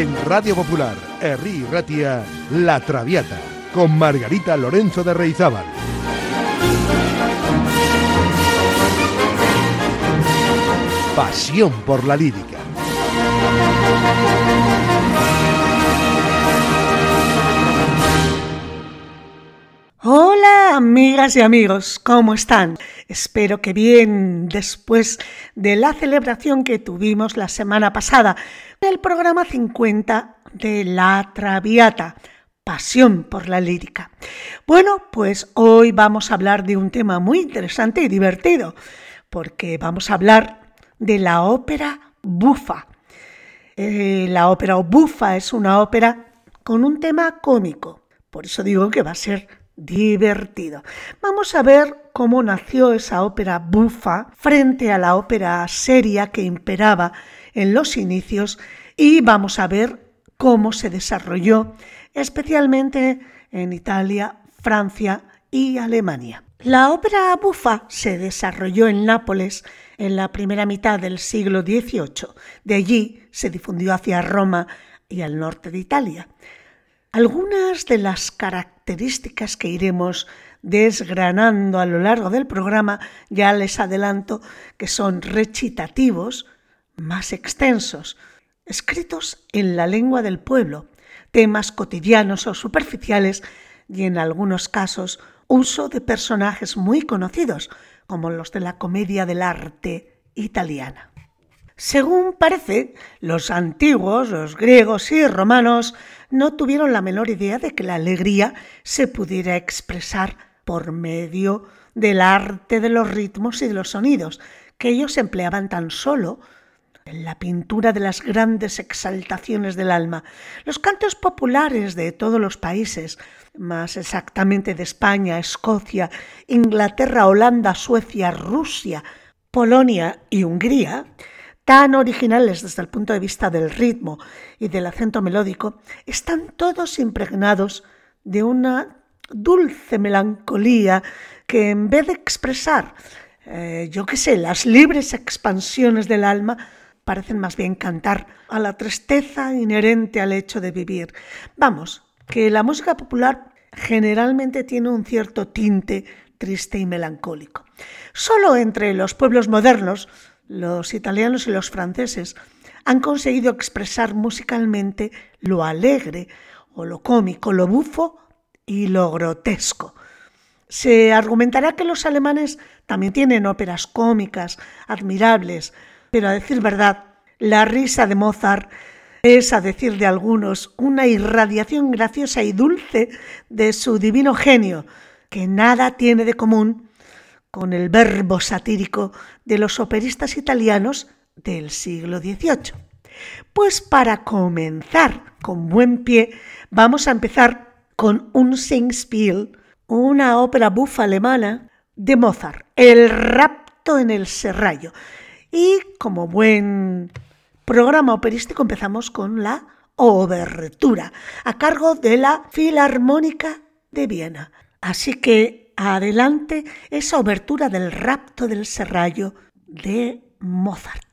En Radio Popular, Herri Ratia, La Traviata, con Margarita Lorenzo de Reizábal. Pasión por la lírica. Hola amigas y amigos, ¿cómo están? Espero que bien después de la celebración que tuvimos la semana pasada del programa 50 de La Traviata, Pasión por la lírica. Bueno, pues hoy vamos a hablar de un tema muy interesante y divertido, porque vamos a hablar de la ópera bufa. Eh, la ópera bufa es una ópera con un tema cómico, por eso digo que va a ser divertido. Vamos a ver cómo nació esa ópera bufa frente a la ópera seria que imperaba en los inicios y vamos a ver cómo se desarrolló especialmente en Italia, Francia y Alemania. La ópera bufa se desarrolló en Nápoles en la primera mitad del siglo XVIII. De allí se difundió hacia Roma y al norte de Italia. Algunas de las características que iremos desgranando a lo largo del programa ya les adelanto que son recitativos más extensos, escritos en la lengua del pueblo, temas cotidianos o superficiales y en algunos casos uso de personajes muy conocidos, como los de la comedia del arte italiana. Según parece, los antiguos, los griegos y romanos, no tuvieron la menor idea de que la alegría se pudiera expresar por medio del arte de los ritmos y de los sonidos, que ellos empleaban tan solo en la pintura de las grandes exaltaciones del alma. Los cantos populares de todos los países, más exactamente de España, Escocia, Inglaterra, Holanda, Suecia, Rusia, Polonia y Hungría, tan originales desde el punto de vista del ritmo y del acento melódico, están todos impregnados de una dulce melancolía que en vez de expresar, eh, yo qué sé, las libres expansiones del alma, parecen más bien cantar a la tristeza inherente al hecho de vivir. Vamos, que la música popular generalmente tiene un cierto tinte triste y melancólico. Solo entre los pueblos modernos los italianos y los franceses han conseguido expresar musicalmente lo alegre o lo cómico, lo bufo y lo grotesco. Se argumentará que los alemanes también tienen óperas cómicas, admirables, pero a decir verdad, la risa de Mozart es, a decir de algunos, una irradiación graciosa y dulce de su divino genio, que nada tiene de común con el verbo satírico de los operistas italianos del siglo XVIII. Pues para comenzar con buen pie, vamos a empezar con un Singspiel, una ópera bufa alemana de Mozart, El rapto en el serrallo. Y como buen programa operístico empezamos con la obertura, a cargo de la Filarmónica de Viena. Así que adelante esa obertura del rapto del serrallo de Mozart.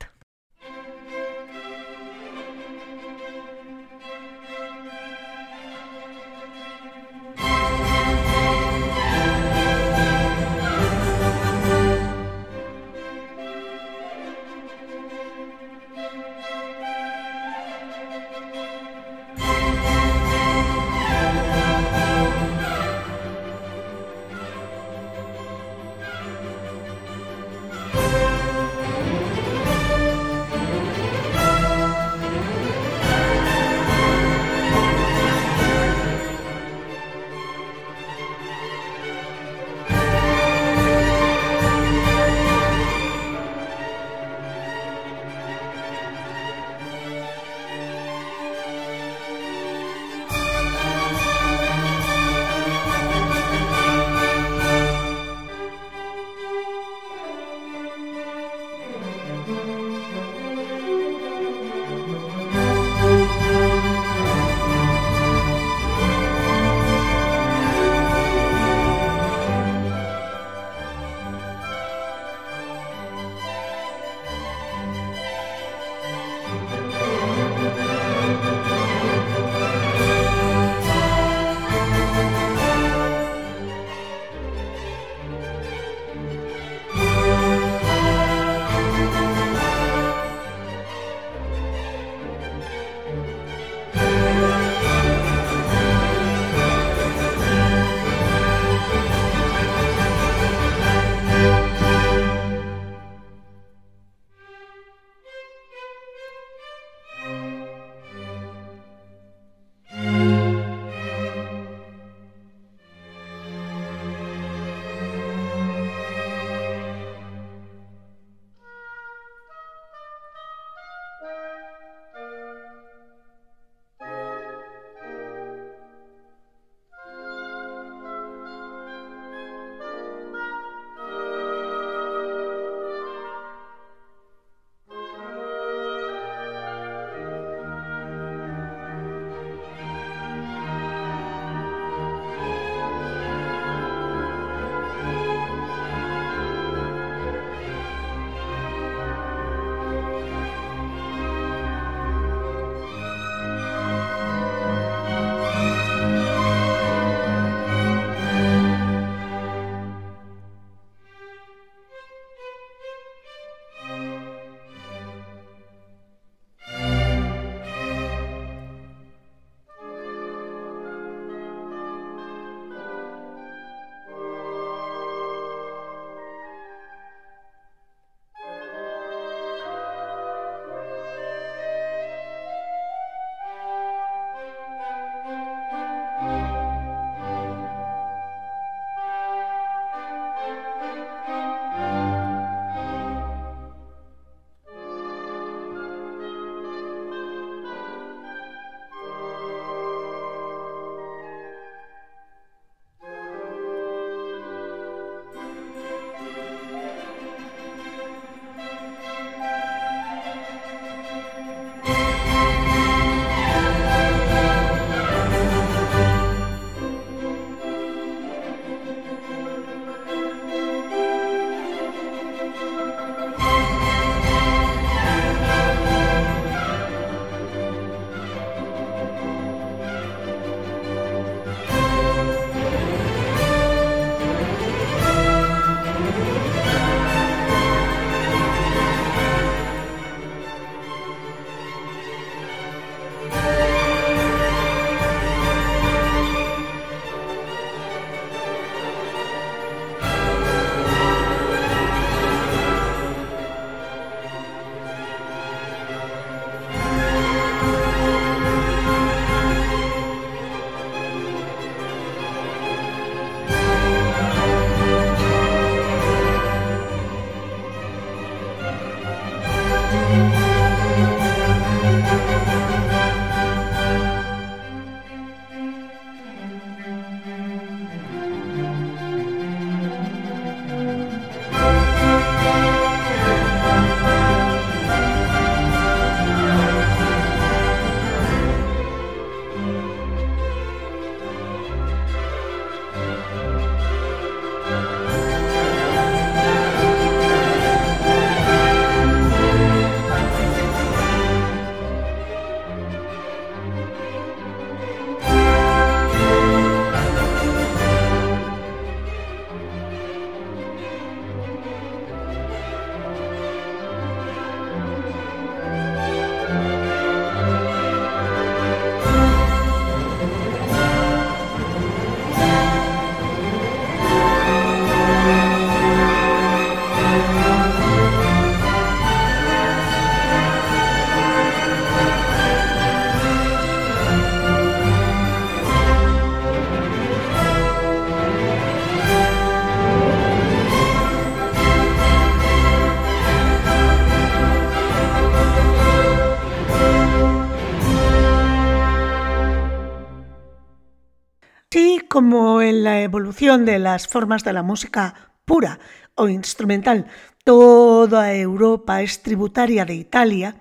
De las formas de la música pura o instrumental, toda Europa es tributaria de Italia,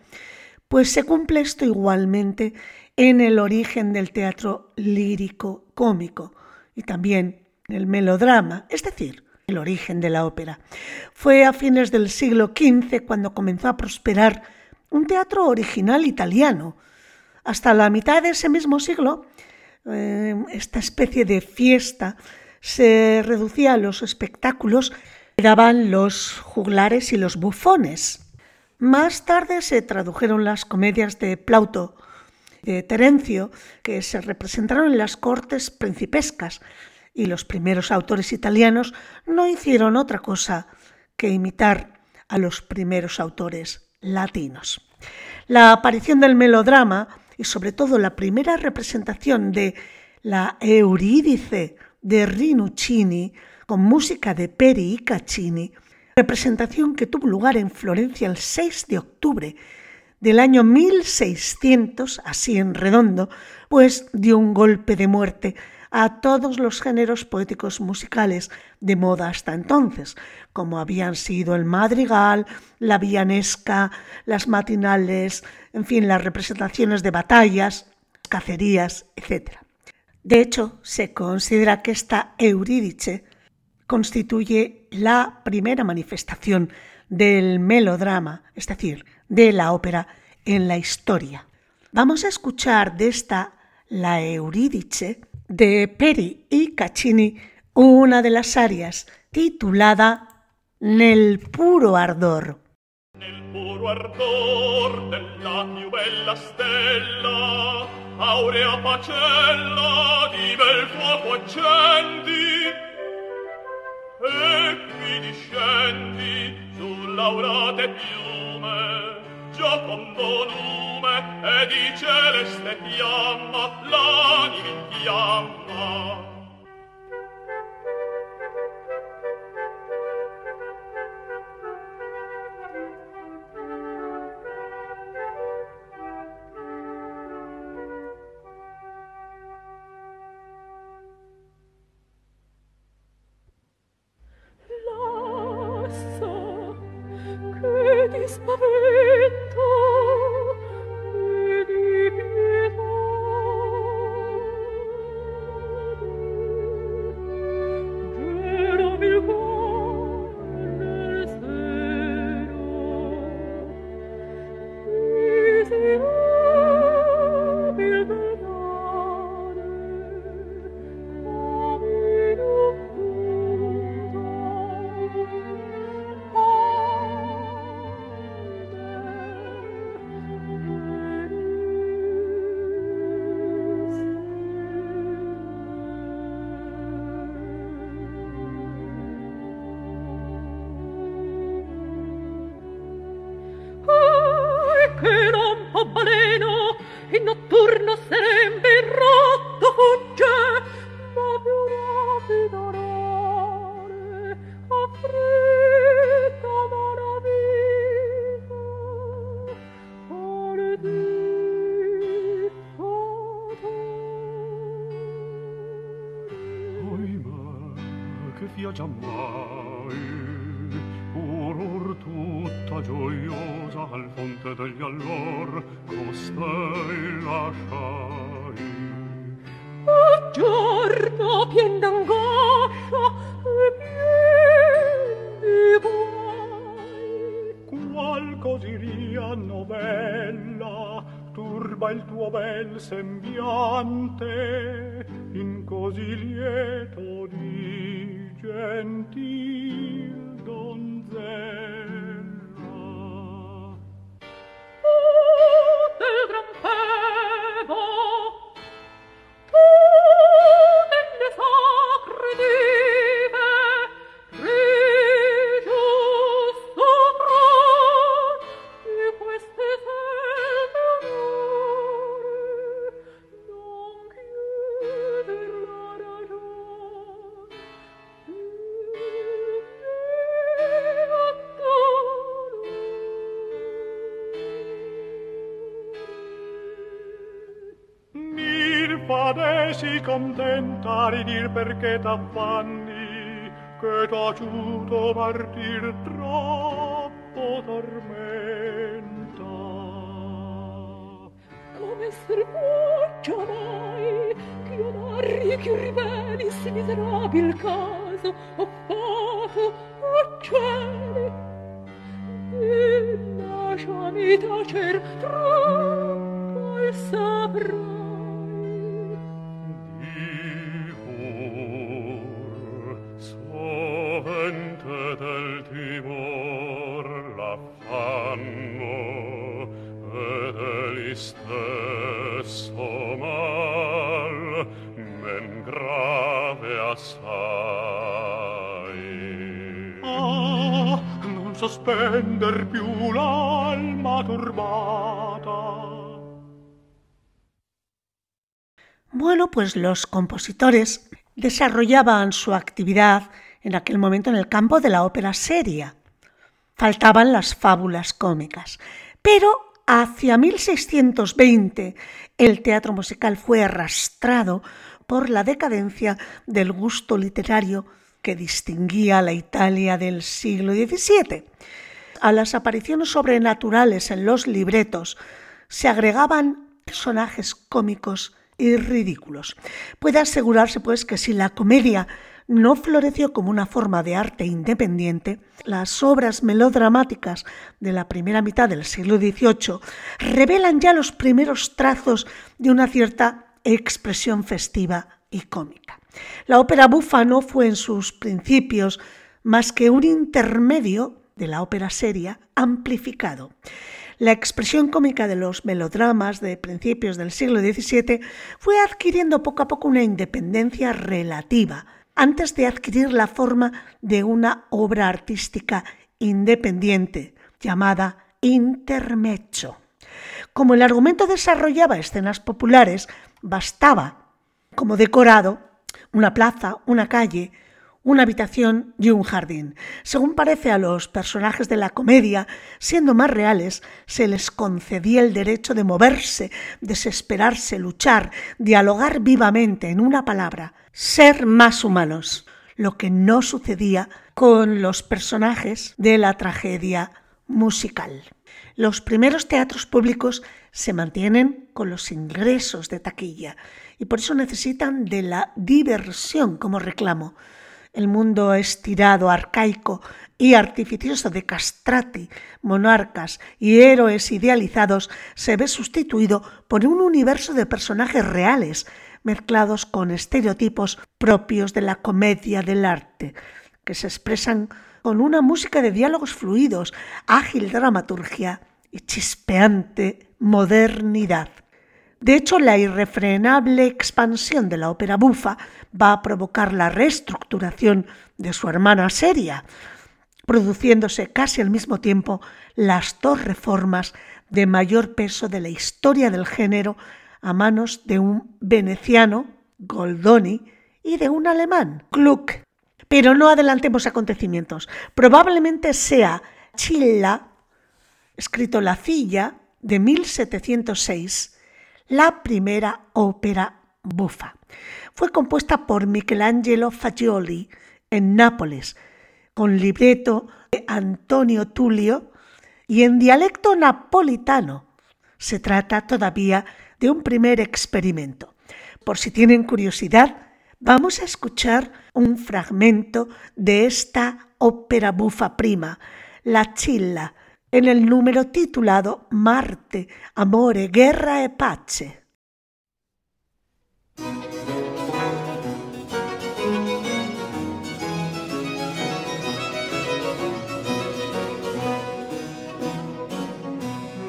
pues se cumple esto igualmente en el origen del teatro lírico cómico y también en el melodrama, es decir, el origen de la ópera. Fue a fines del siglo XV cuando comenzó a prosperar un teatro original italiano. Hasta la mitad de ese mismo siglo, eh, esta especie de fiesta se reducía a los espectáculos que daban los juglares y los bufones. Más tarde se tradujeron las comedias de Plauto de Terencio, que se representaron en las cortes principescas, y los primeros autores italianos no hicieron otra cosa que imitar a los primeros autores latinos. La aparición del melodrama y sobre todo la primera representación de la Eurídice de Rinuccini con música de Peri y Caccini, representación que tuvo lugar en Florencia el 6 de octubre del año 1600, así en redondo, pues dio un golpe de muerte a todos los géneros poéticos musicales de moda hasta entonces, como habían sido el madrigal, la villanesca, las matinales, en fin, las representaciones de batallas, cacerías, etc. De hecho, se considera que esta Eurídice constituye la primera manifestación del melodrama, es decir, de la ópera en la historia. Vamos a escuchar de esta la Eurídice de Peri y Caccini una de las arias titulada Nel puro ardor. Nel puro ardor della più bella stella, aurea pacella di bel fuoco accendi, e qui discendi sull'aurate piume, giocondo lume e di celeste fiamma, l'anima in fiamma. Contenta di dir perché t'affanni che t'ho giuto martir troppo tormenta. Come serpoccia mai che io narri che riveli si miserabil caso ho fatto a cieli e lasciami tacer troppo pues los compositores desarrollaban su actividad en aquel momento en el campo de la ópera seria. Faltaban las fábulas cómicas. Pero hacia 1620 el teatro musical fue arrastrado por la decadencia del gusto literario que distinguía a la Italia del siglo XVII. A las apariciones sobrenaturales en los libretos se agregaban personajes cómicos y ridículos. Puede asegurarse pues que si la comedia no floreció como una forma de arte independiente, las obras melodramáticas de la primera mitad del siglo XVIII revelan ya los primeros trazos de una cierta expresión festiva y cómica. La ópera bufa no fue en sus principios más que un intermedio de la ópera seria amplificado. La expresión cómica de los melodramas de principios del siglo XVII fue adquiriendo poco a poco una independencia relativa, antes de adquirir la forma de una obra artística independiente llamada intermezzo. Como el argumento desarrollaba escenas populares, bastaba como decorado una plaza, una calle, una habitación y un jardín. Según parece a los personajes de la comedia, siendo más reales, se les concedía el derecho de moverse, desesperarse, luchar, dialogar vivamente, en una palabra, ser más humanos, lo que no sucedía con los personajes de la tragedia musical. Los primeros teatros públicos se mantienen con los ingresos de taquilla y por eso necesitan de la diversión como reclamo el mundo estirado, arcaico y artificioso de castrati, monarcas y héroes idealizados se ve sustituido por un universo de personajes reales, mezclados con estereotipos propios de la comedia del arte, que se expresan con una música de diálogos fluidos, ágil dramaturgia y chispeante modernidad. De hecho, la irrefrenable expansión de la ópera bufa va a provocar la reestructuración de su hermana seria, produciéndose casi al mismo tiempo las dos reformas de mayor peso de la historia del género a manos de un veneciano, Goldoni, y de un alemán, Gluck. Pero no adelantemos acontecimientos. Probablemente sea Chilla, escrito La Cilla, de 1706, la primera ópera bufa. Fue compuesta por Michelangelo Fagioli en Nápoles, con libreto de Antonio Tullio y en dialecto napolitano. Se trata todavía de un primer experimento. Por si tienen curiosidad, vamos a escuchar un fragmento de esta ópera bufa prima, La Chilla, en el número titulado Marte, Amore, Guerra e Pace.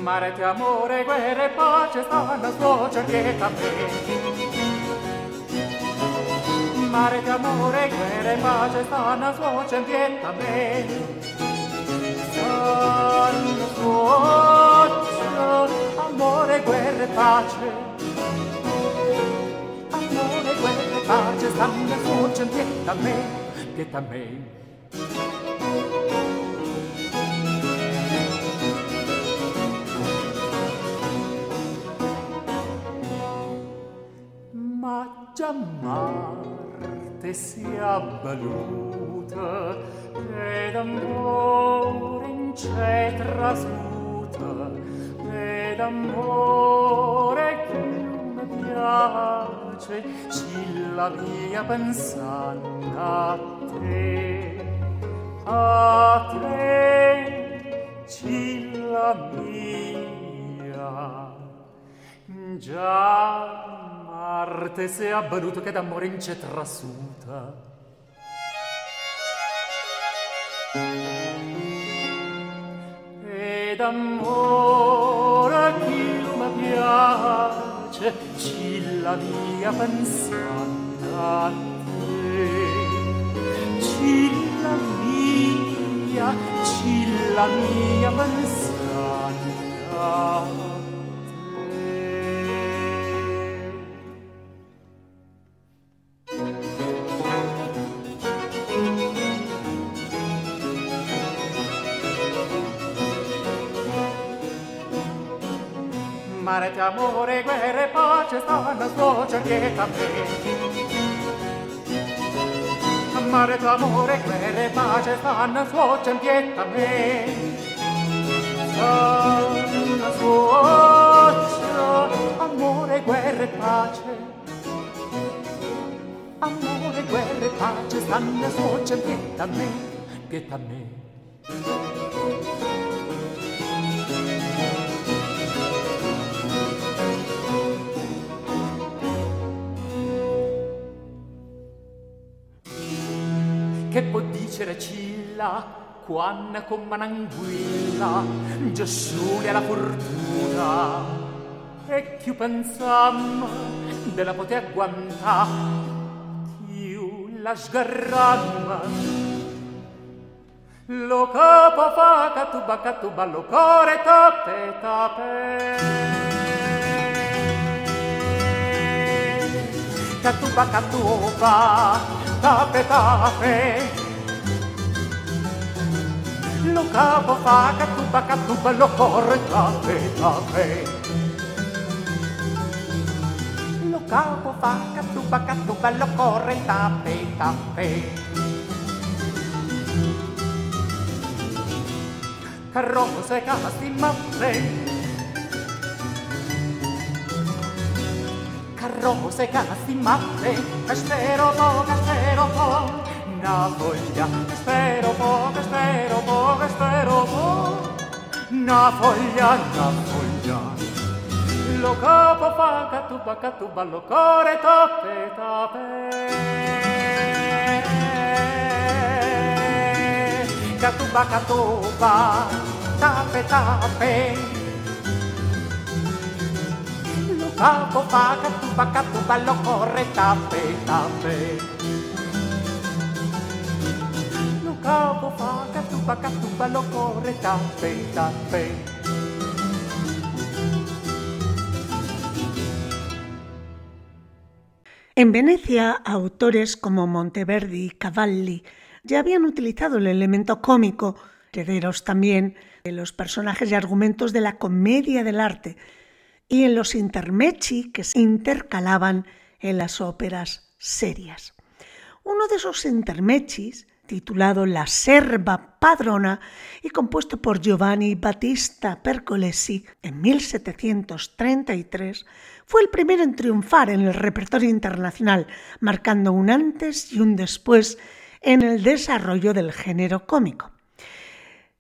Marte, amore, guerra e pace stanno suo cerchetta a me. Marte, amore, guerra e pace stanno suo cerchetta a me. Amore, guerra e pace. Amore, guerra e pace, stanno fuoce, pieta a me, pieta a me. Ma già Marte si è avvaluta ed amore c'è trasuta ed amore che mi piace la via pensando a te a te la mia già Marte se ha baluto che d'amore in c'è trasuta. D'amore chi mi piace, ci la mia pensando a. Ci la mia, ci la mia pensando a. mare amore, guerra e pace stanno sfocia che a me. Mare amore, guerra e pace stanno sfocia che a me. Stanno sfocia, amore, guerra e pace. Amore, guerra e pace stanno sfocia che a me, che a me. Che può dicere Cilla quando con mananguilla Gesù la fortuna. E più pensam della poter aguantà più la sgarramma. Lo capo fa catuba catuba lo core tape tape. Catuba catuba lo capo fa catuba catuba lo corre tape tape. Lo capo fa catuba catuba lo corre tape tape. Carrozze casti mappe Ρόμο, σε καλά στιγμή. Εσύ, ρε, πω, εστια, πω. Να, πω, λέει. Εσύ, ρε, πω, εστια, πω, εστια, πω. Να, πω, λέει, να, πω, λέει. Λογό, πω, πω, πω, πω, πω, πω, πω, πω. En Venecia, autores como Monteverdi y Cavalli ya habían utilizado el elemento cómico, herederos también de los personajes y argumentos de la comedia del arte, y en los intermezzi que se intercalaban en las óperas serias. Uno de esos intermechis, titulado La Serva Padrona y compuesto por Giovanni Battista Pergolesi en 1733, fue el primero en triunfar en el repertorio internacional, marcando un antes y un después en el desarrollo del género cómico.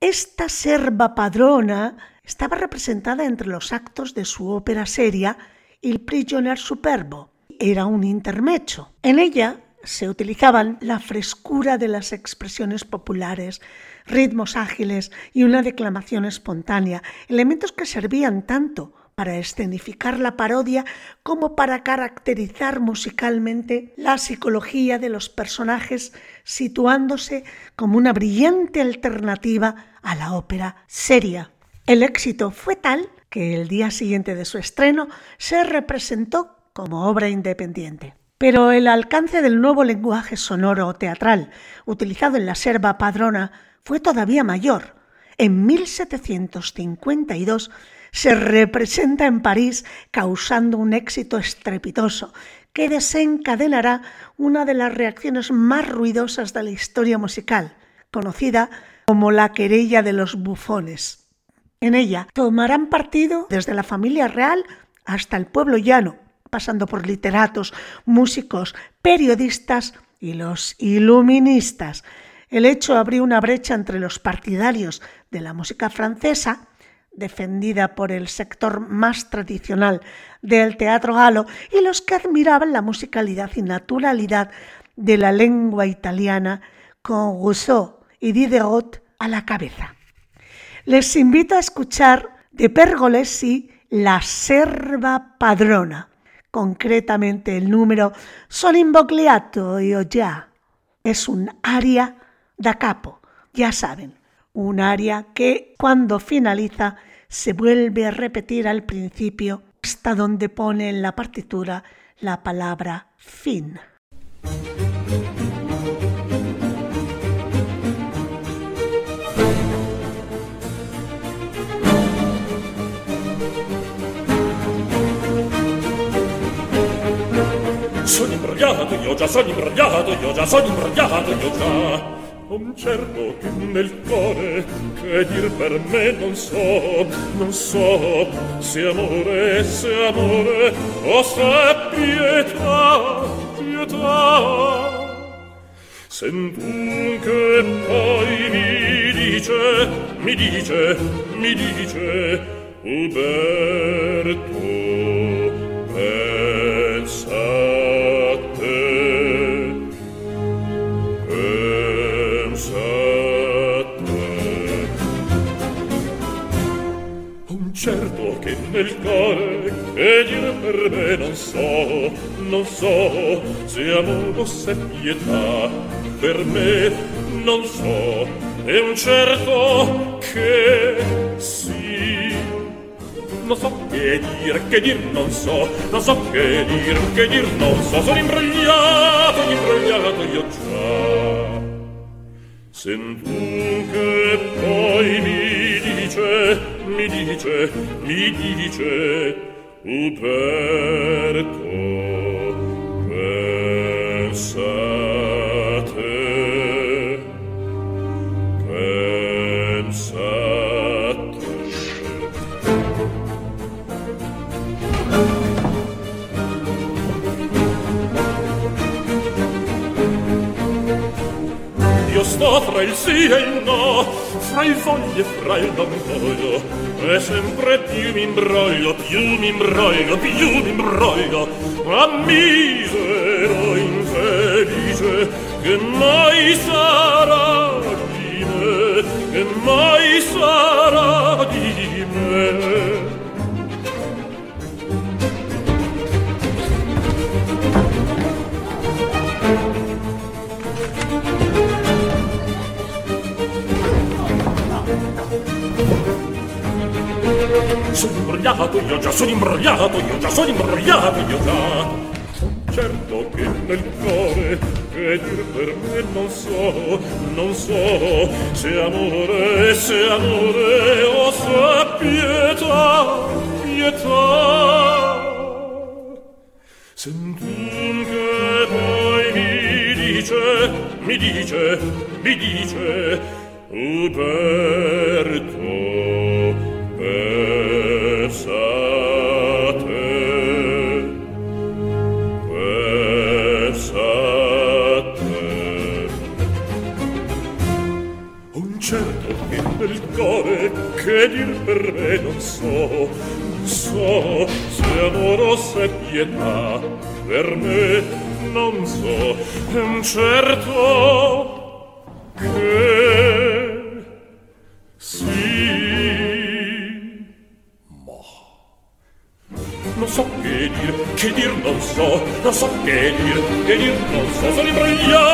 Esta serva padrona estaba representada entre los actos de su ópera seria Il prigionier superbo. Era un intermecho. En ella se utilizaban la frescura de las expresiones populares, ritmos ágiles y una declamación espontánea, elementos que servían tanto para escenificar la parodia como para caracterizar musicalmente la psicología de los personajes, situándose como una brillante alternativa a la ópera seria. El éxito fue tal que el día siguiente de su estreno se representó como obra independiente. Pero el alcance del nuevo lenguaje sonoro teatral utilizado en la serva padrona fue todavía mayor. En 1752 se representa en París causando un éxito estrepitoso que desencadenará una de las reacciones más ruidosas de la historia musical, conocida como la querella de los bufones. En ella tomarán partido desde la familia real hasta el pueblo llano, pasando por literatos, músicos, periodistas y los iluministas. El hecho abrió una brecha entre los partidarios de la música francesa defendida por el sector más tradicional del teatro galo y los que admiraban la musicalidad y naturalidad de la lengua italiana con Rousseau y Diderot a la cabeza. Les invito a escuchar de Pergolesi La serva padrona, concretamente el número Son invogliato io già. Es un aria da capo, ya saben, un aria que cuando finaliza se vuelve a repetir al principio hasta donde pone en la partitura la palabra fin. sono imbrogliato, io già sono imbrogliato, io già sono imbrogliato, io già. Un certo che nel cuore, che dir per me non so, non so, se amore, se amore, o se pietà, pietà. Sentun che poi mi dice, mi dice, mi dice, Uberto, Uberto, che nel cuore che dire per me non so non so se amore o se pietà. Per me non so è un certo che sì. Non so che dir che dir non so non so che dir che dir non so. Sono imbrogliato imbrogliato io già. Sento che poi mi dice mi dice, mi dice, Uberto, pensate, pensate. Io sto fra il sì e il no, fra il foglio e fra il bamboglio e sempre più mi imbroglio più mi imbroglio più mi imbroglio. Ma misero infelice che mai sarà di me che mai sarà di me. Sono imbrogliato io già, sono imbrogliato io già, sono imbrogliato io già. Certo che nel cuore, che dir per me non so, non so, se amore, se amore, o se pietà, pietà. Sentun che poi mi dice, mi dice, mi dice, Uberto, che dir per me non so non so se amorosa se pietà. Per me non so è un certo che sì. Ma non so che dir che dir non so non so che dir che dir non so. Sono imbrogliato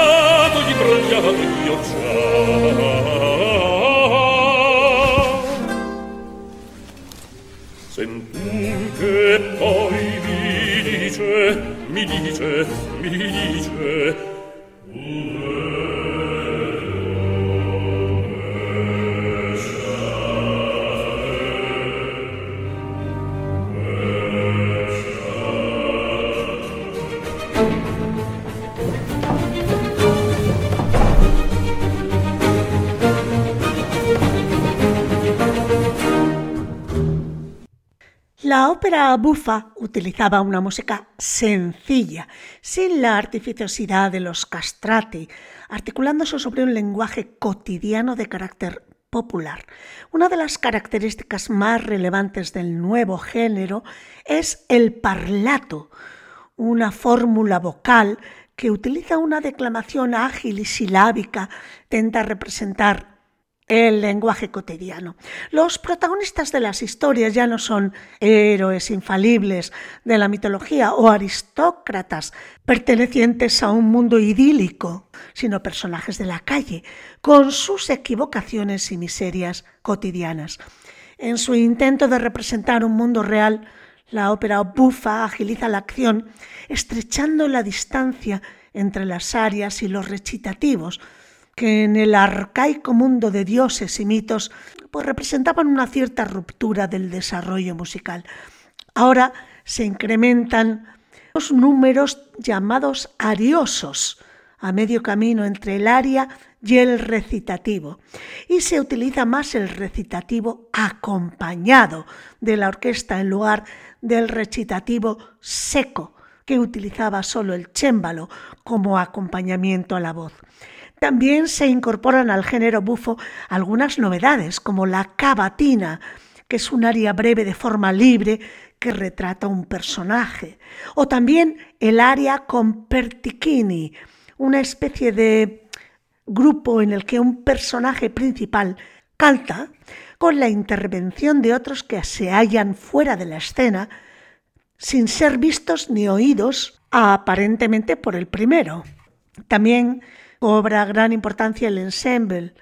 La ópera bufa utilizaba una música sencilla, sin la artificiosidad de los castrati, articulándose sobre un lenguaje cotidiano de carácter popular. Una de las características más relevantes del nuevo género es el parlato, una fórmula vocal que utiliza una declamación ágil y silábica, tenta representar el lenguaje cotidiano. Los protagonistas de las historias ya no son héroes infalibles de la mitología o aristócratas pertenecientes a un mundo idílico, sino personajes de la calle, con sus equivocaciones y miserias cotidianas. En su intento de representar un mundo real, la ópera bufa agiliza la acción, estrechando la distancia entre las arias y los recitativos, que en el arcaico mundo de dioses y mitos pues representaban una cierta ruptura del desarrollo musical. Ahora se incrementan los números llamados ariosos, a medio camino entre el aria y el recitativo, y se utiliza más el recitativo acompañado de la orquesta en lugar del recitativo seco, que utilizaba solo el chémbalo como acompañamiento a la voz. También se incorporan al género bufo algunas novedades, como la cavatina, que es un aria breve de forma libre que retrata un personaje, o también el aria con pertichini, una especie de grupo en el que un personaje principal canta con la intervención de otros que se hallan fuera de la escena sin ser vistos ni oídos aparentemente por el primero. También Cobra gran importancia el ensemble,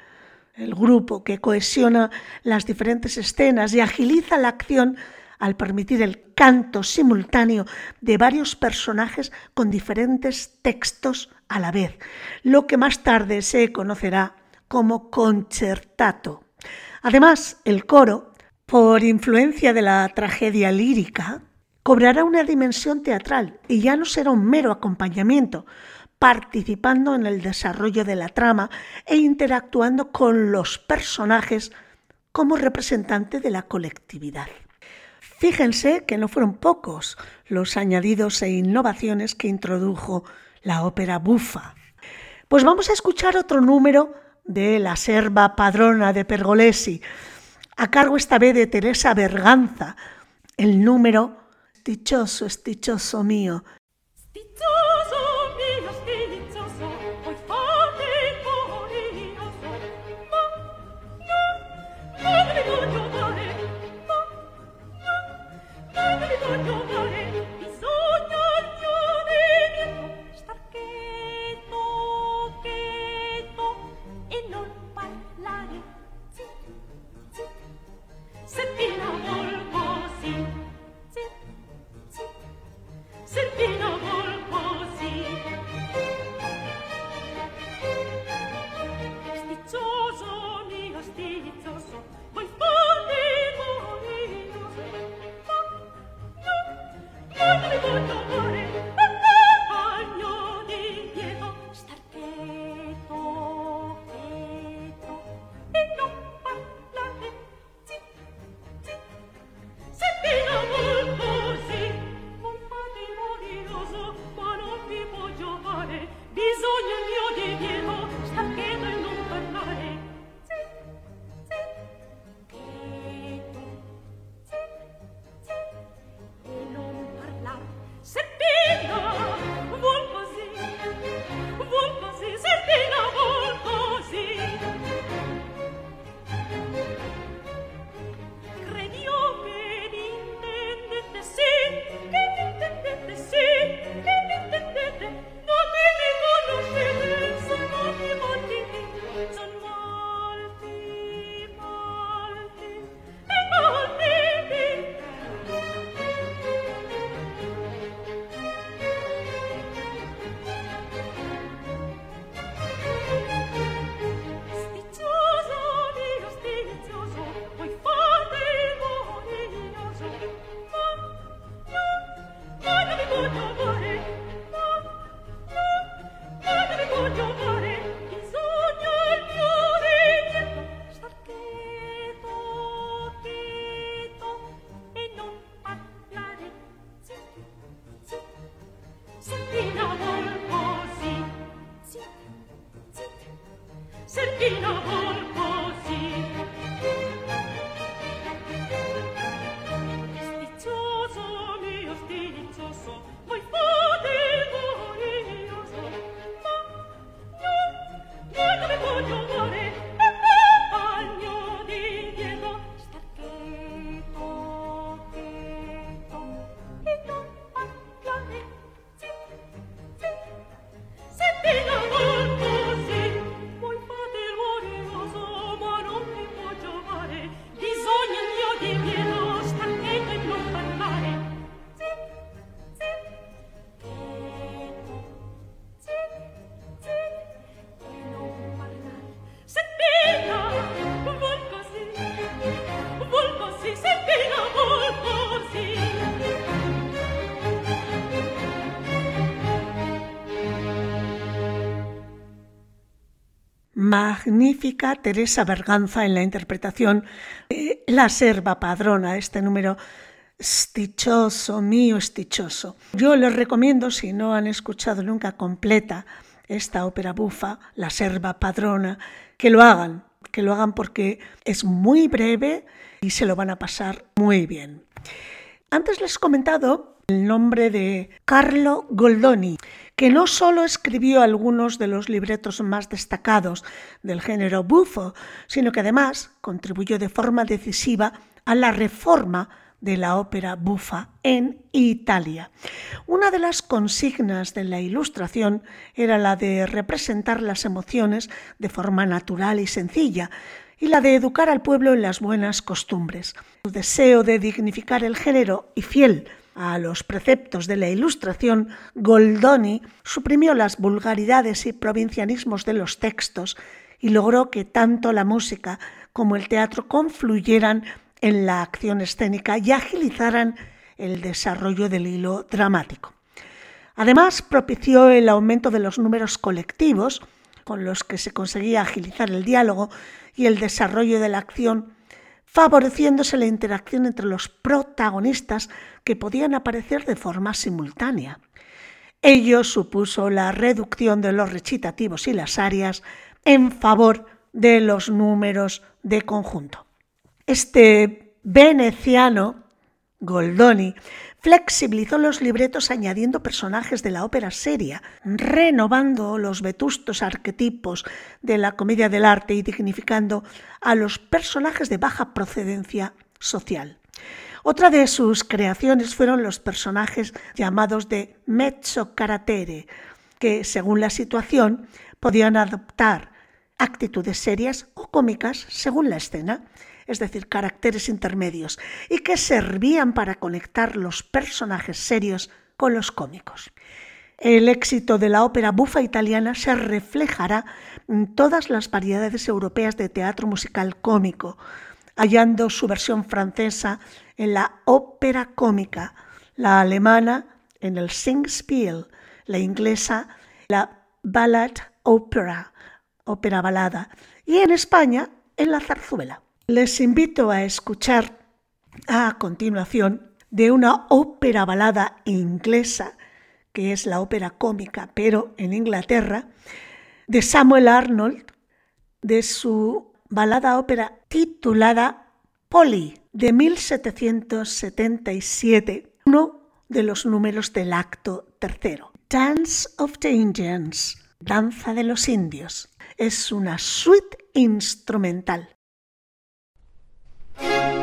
el grupo que cohesiona las diferentes escenas y agiliza la acción al permitir el canto simultáneo de varios personajes con diferentes textos a la vez, lo que más tarde se conocerá como concertato. Además, el coro, por influencia de la tragedia lírica, cobrará una dimensión teatral y ya no será un mero acompañamiento, participando en el desarrollo de la trama e interactuando con los personajes como representante de la colectividad. Fíjense que no fueron pocos los añadidos e innovaciones que introdujo la ópera bufa. Pues vamos a escuchar otro número de La serva padrona de Pergolesi, a cargo esta vez de Teresa Berganza, el número Stichoso, stichoso mío, Sentire magnífica Teresa Berganza en la interpretación La Serva Padrona, este número stichoso, mío stichoso. Yo les recomiendo, si no han escuchado nunca completa esta ópera bufa, La Serva Padrona, que lo hagan, que lo hagan porque es muy breve y se lo van a pasar muy bien. Antes les he comentado el nombre de Carlo Goldoni, que no solo escribió algunos de los libretos más destacados del género bufo, sino que además contribuyó de forma decisiva a la reforma de la ópera bufa en Italia. Una de las consignas de la Ilustración era la de representar las emociones de forma natural y sencilla, y la de educar al pueblo en las buenas costumbres. Su deseo de dignificar el género y fiel a los preceptos de la Ilustración, Goldoni suprimió las vulgaridades y provincianismos de los textos y logró que tanto la música como el teatro confluyeran en la acción escénica y agilizaran el desarrollo del hilo dramático. Además, propició el aumento de los números colectivos, con los que se conseguía agilizar el diálogo y el desarrollo de la acción, favoreciéndose la interacción entre los protagonistas que podían aparecer de forma simultánea. Ello supuso la reducción de los recitativos y las arias en favor de los números de conjunto. Este veneciano, Goldoni, flexibilizó los libretos añadiendo personajes de la ópera seria, renovando los vetustos arquetipos de la comedia del arte y dignificando a los personajes de baja procedencia social. Otra de sus creaciones fueron los personajes llamados de mezzo caratere, que según la situación podían adoptar actitudes serias o cómicas según la escena es decir, caracteres intermedios, y que servían para conectar los personajes serios con los cómicos. El éxito de la ópera bufa italiana se reflejará en todas las variedades europeas de teatro musical cómico, hallando su versión francesa en la ópera cómica, la alemana en el Singspiel, la inglesa la Ballad Opera, ópera balada, y en España en la zarzuela. Les invito a escuchar a continuación de una ópera balada inglesa, que es la ópera cómica, pero en Inglaterra, de Samuel Arnold, de su balada ópera titulada Polly, de 1777, uno de los números del acto tercero. Dance of the Indians, Danza de los Indios. Es una suite instrumental thank you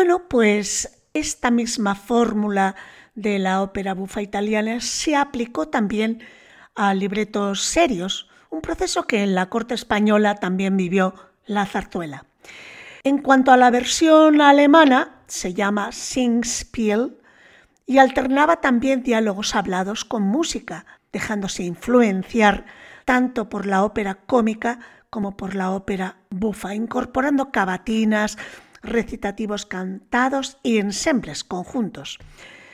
Bueno, pues esta misma fórmula de la ópera bufa italiana se aplicó también a libretos serios, un proceso que en la corte española también vivió la zarzuela. En cuanto a la versión alemana, se llama Singspiel y alternaba también diálogos hablados con música, dejándose influenciar tanto por la ópera cómica como por la ópera bufa, incorporando cavatinas, recitativos cantados y ensembles conjuntos.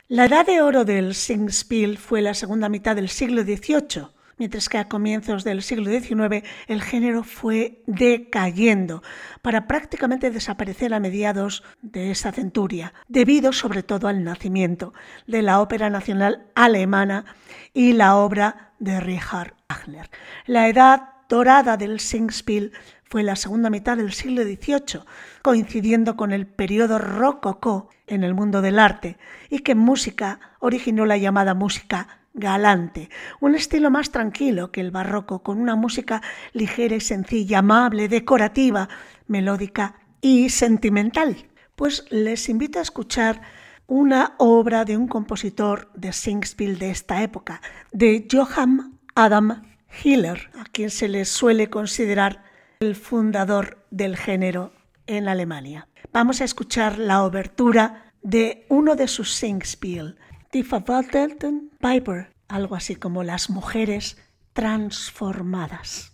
La edad de oro del Singspiel fue la segunda mitad del siglo XVIII, mientras que a comienzos del siglo XIX el género fue decayendo para prácticamente desaparecer a mediados de esa centuria, debido sobre todo al nacimiento de la Ópera Nacional Alemana y la obra de Richard Wagner. La edad dorada del Singspiel fue la segunda mitad del siglo XVIII, coincidiendo con el periodo rococó en el mundo del arte, y que en música originó la llamada música galante, un estilo más tranquilo que el barroco, con una música ligera y sencilla, amable, decorativa, melódica y sentimental. Pues les invito a escuchar una obra de un compositor de Singspiel de esta época, de Johann Adam Hiller, a quien se le suele considerar el fundador del género en Alemania. Vamos a escuchar la obertura de uno de sus Singspiel, Die Verwandelten Piper, algo así como las mujeres transformadas.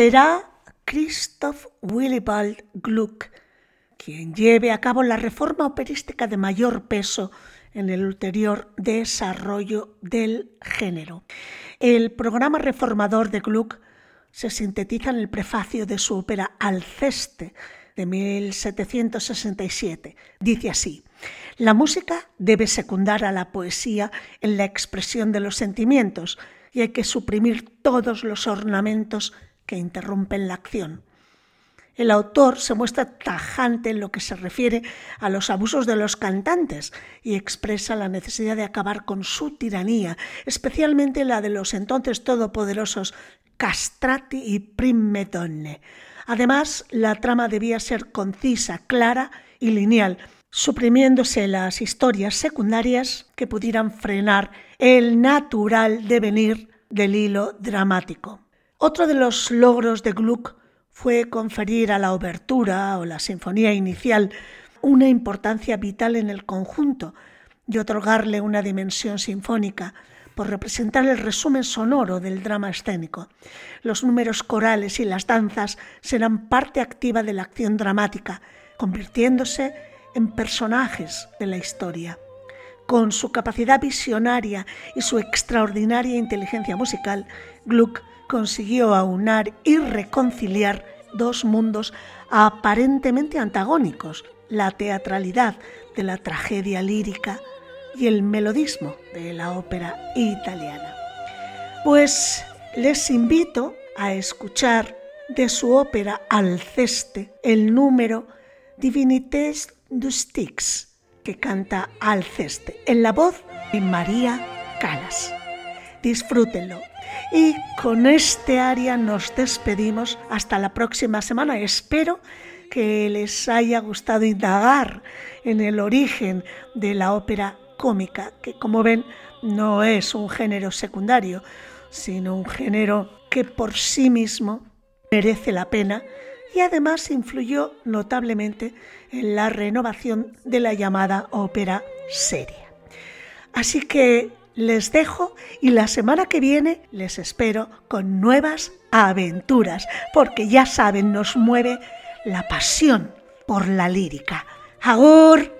Será Christoph Willibald Gluck quien lleve a cabo la reforma operística de mayor peso en el ulterior desarrollo del género. El programa reformador de Gluck se sintetiza en el prefacio de su ópera Alceste de 1767. Dice así, la música debe secundar a la poesía en la expresión de los sentimientos y hay que suprimir todos los ornamentos que interrumpen la acción. El autor se muestra tajante en lo que se refiere a los abusos de los cantantes y expresa la necesidad de acabar con su tiranía, especialmente la de los entonces todopoderosos castrati y prime donne. Además, la trama debía ser concisa, clara y lineal, suprimiéndose las historias secundarias que pudieran frenar el natural devenir del hilo dramático. Otro de los logros de Gluck fue conferir a la obertura o la sinfonía inicial una importancia vital en el conjunto y otorgarle una dimensión sinfónica por representar el resumen sonoro del drama escénico. Los números corales y las danzas serán parte activa de la acción dramática, convirtiéndose en personajes de la historia. Con su capacidad visionaria y su extraordinaria inteligencia musical, Gluck consiguió aunar y reconciliar dos mundos aparentemente antagónicos, la teatralidad de la tragedia lírica y el melodismo de la ópera italiana. Pues les invito a escuchar de su ópera Alceste el número Divinités du Styx, que canta Alceste, en la voz de María Calas. Disfrútenlo. Y con este aria nos despedimos hasta la próxima semana. Espero que les haya gustado indagar en el origen de la ópera cómica, que como ven no es un género secundario, sino un género que por sí mismo merece la pena y además influyó notablemente en la renovación de la llamada ópera seria. Así que les dejo y la semana que viene les espero con nuevas aventuras, porque ya saben, nos mueve la pasión por la lírica. ¡Agur!